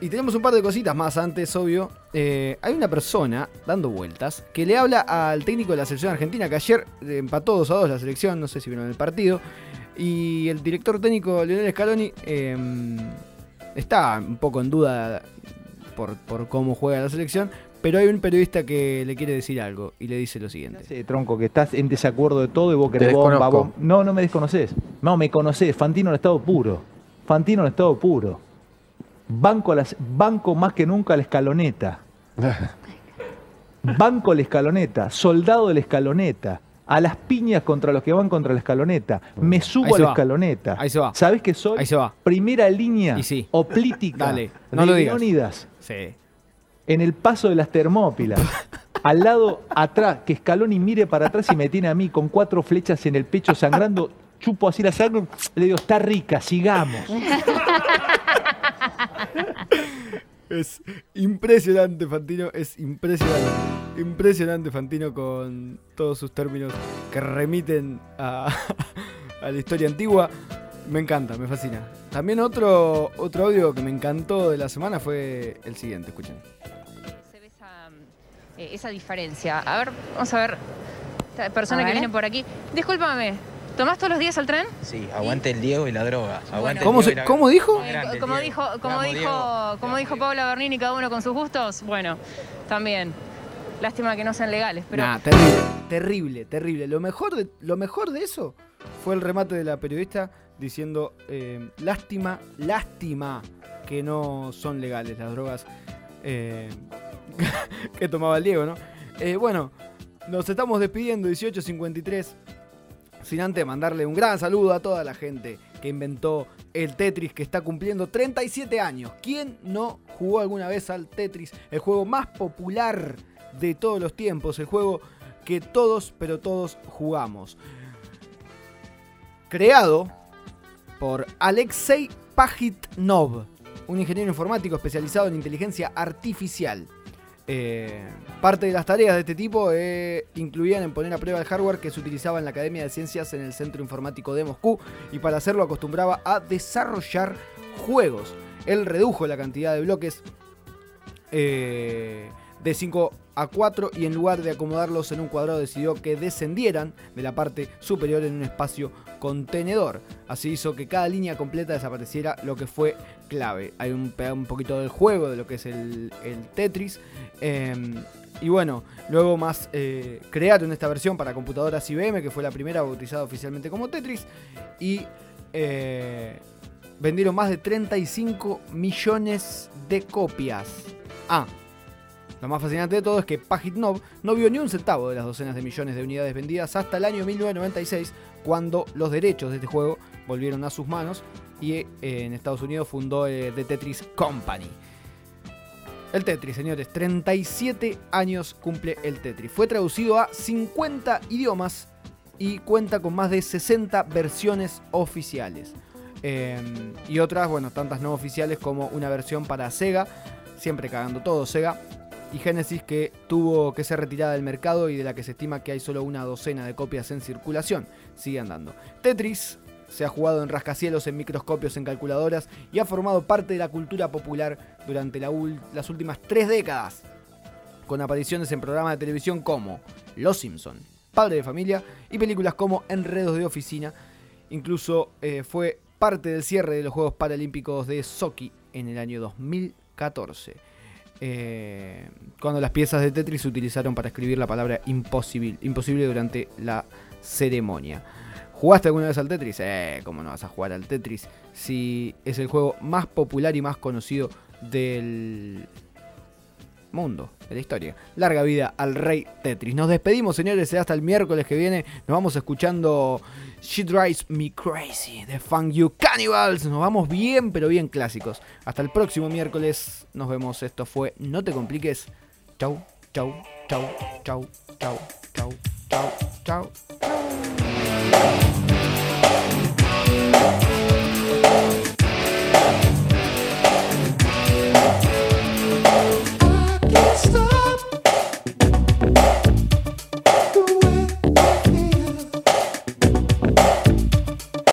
Y tenemos un par de cositas más antes, obvio. Eh, hay una persona dando vueltas que le habla al técnico de la selección argentina que ayer empató 2 a 2 la selección, no sé si vieron el partido. Y el director técnico Lionel Scaloni em, está un poco en duda por, por cómo juega la selección, pero hay un periodista que le quiere decir algo y le dice lo siguiente. Sí, tronco, que estás en desacuerdo de todo y vos querés bomba, bomba. No, no me desconoces. No, me conocés. Fantino en estado puro. Fantino en estado puro. Banco, las, banco más que nunca a la escaloneta. Banco la escaloneta. Soldado de la escaloneta. A las piñas contra los que van contra la escaloneta. Me subo a la escaloneta. Ahí se va. ¿Sabés que soy? Ahí se va. Primera línea sí. oplítica Dale, no de. Leónidas Sí. en el paso de las Termópilas. al lado atrás, que Scaloni mire para atrás y me tiene a mí con cuatro flechas en el pecho sangrando. Chupo así la sangre, le digo, está rica, sigamos. Es impresionante, Fantino. Es impresionante. Impresionante, Fantino, con todos sus términos que remiten a, a la historia antigua. Me encanta, me fascina. También otro, otro audio que me encantó de la semana fue el siguiente, escuchen. se ve esa, eh, esa diferencia. A ver, vamos a ver. Esta persona A que viene por aquí. Discúlpame, ¿tomás todos los días el tren? Sí, aguante el Diego y la droga. Aguante el ¿Cómo, Diego se- y la- ¿Cómo dijo? Eh, como dijo, como dijo, Diego. como dijo Paula Bernini, cada uno con sus gustos. Bueno, también. Lástima que no sean legales, pero Nah, terrible, terrible, terrible. Lo mejor, de, lo mejor de eso fue el remate de la periodista diciendo, eh, lástima, lástima que no son legales las drogas eh, que tomaba el Diego, ¿no? Eh, bueno, nos estamos despidiendo, 18.53. Sin antes mandarle un gran saludo a toda la gente que inventó el Tetris, que está cumpliendo 37 años. ¿Quién no jugó alguna vez al Tetris? El juego más popular de todos los tiempos, el juego que todos, pero todos jugamos. Creado por Alexei Pajitnov, un ingeniero informático especializado en inteligencia artificial. Eh, parte de las tareas de este tipo eh, incluían en poner a prueba el hardware que se utilizaba en la Academia de Ciencias en el Centro Informático de Moscú y para hacerlo acostumbraba a desarrollar juegos. Él redujo la cantidad de bloques eh, de 5 a 4 y en lugar de acomodarlos en un cuadrado decidió que descendieran de la parte superior en un espacio contenedor. Así hizo que cada línea completa desapareciera, lo que fue clave. Hay un, un poquito del juego de lo que es el, el Tetris. eh, y bueno, luego más eh, crearon esta versión para computadoras IBM, que fue la primera bautizada oficialmente como Tetris. Y eh, vendieron más de 35 millones de copias. Ah, lo más fascinante de todo es que Pajitnov no vio ni un centavo de las docenas de millones de unidades vendidas hasta el año 1996, cuando los derechos de este juego volvieron a sus manos y eh, en Estados Unidos fundó eh, The Tetris Company. El Tetris, señores, 37 años cumple el Tetris. Fue traducido a 50 idiomas y cuenta con más de 60 versiones oficiales. Eh, y otras, bueno, tantas no oficiales como una versión para Sega, siempre cagando todo Sega, y Genesis que tuvo que ser retirada del mercado y de la que se estima que hay solo una docena de copias en circulación. Sigue andando. Tetris se ha jugado en rascacielos, en microscopios, en calculadoras y ha formado parte de la cultura popular durante las últimas tres décadas, con apariciones en programas de televisión como Los Simpson, Padre de Familia y películas como Enredos de Oficina. Incluso eh, fue parte del cierre de los Juegos Paralímpicos de Sochi en el año 2014. Eh, cuando las piezas de Tetris se utilizaron para escribir la palabra imposible, imposible durante la ceremonia. ¿Jugaste alguna vez al Tetris? Eh, ¿cómo no vas a jugar al Tetris? Si es el juego más popular y más conocido del mundo, de la historia. Larga vida al rey Tetris. Nos despedimos, señores, hasta el miércoles que viene. Nos vamos escuchando She Drives Me Crazy de Funk You Cannibals. Nos vamos bien, pero bien clásicos. Hasta el próximo miércoles. Nos vemos. Esto fue No te compliques. Chau, chau, chau, chau, chau, chau, chau, chau.